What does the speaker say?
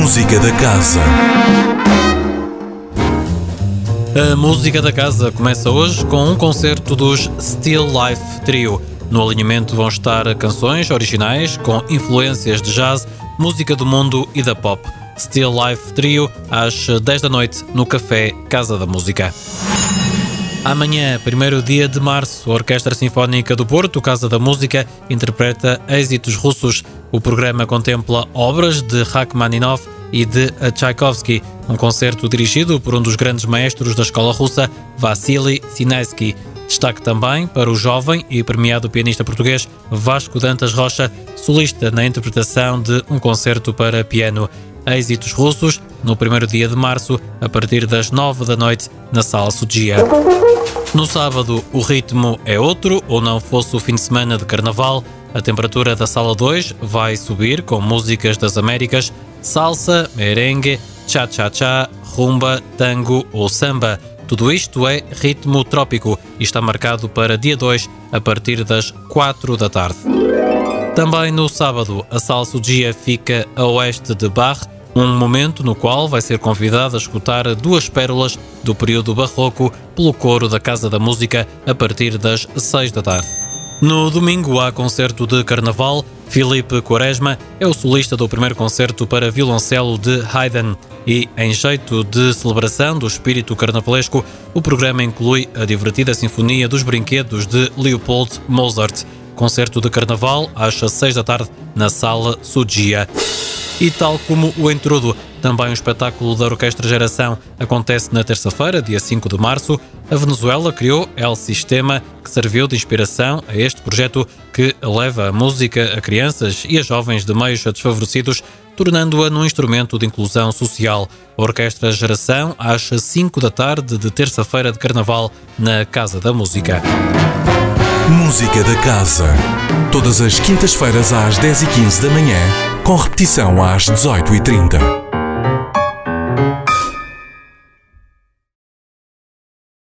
Música da Casa. A música da casa começa hoje com um concerto dos Still Life Trio. No alinhamento vão estar canções originais com influências de jazz, música do mundo e da pop. Still Life Trio às 10 da noite no Café Casa da Música. Amanhã, primeiro dia de março, a Orquestra Sinfónica do Porto, Casa da Música, interpreta êxitos russos. O programa contempla obras de Rachmaninoff e de Tchaikovsky, um concerto dirigido por um dos grandes maestros da escola russa, Vassily Sinesky. Destaque também para o jovem e premiado pianista português Vasco Dantas Rocha, solista na interpretação de um concerto para piano. Êxitos russos, no primeiro dia de março, a partir das nove da noite, na Sala Sudia. No sábado, o ritmo é outro, ou não fosse o fim de semana de carnaval, a temperatura da Sala 2 vai subir com músicas das Américas, salsa, merengue, cha-cha-cha, rumba, tango ou samba. Tudo isto é ritmo trópico e está marcado para dia 2 a partir das 4 da tarde. Também no sábado, a Salsa Dia fica a oeste de Bar, um momento no qual vai ser convidado a escutar duas pérolas do período barroco pelo coro da Casa da Música a partir das 6 da tarde. No domingo há concerto de carnaval. Filipe Quaresma é o solista do primeiro concerto para violoncelo de Haydn e, em jeito de celebração do espírito carnavalesco, o programa inclui a divertida Sinfonia dos Brinquedos de Leopold Mozart. Concerto de carnaval às 6 da tarde na Sala Sugia. E tal como o Intrudo, também o espetáculo da Orquestra Geração acontece na terça-feira, dia 5 de março. A Venezuela criou El Sistema, que serviu de inspiração a este projeto que leva a música a crianças e a jovens de meios desfavorecidos, tornando-a num instrumento de inclusão social. A Orquestra Geração, às 5 da tarde de terça-feira de Carnaval, na Casa da Música. Música da Casa. Todas as quintas-feiras às 10h15 da manhã, com repetição às 18h30.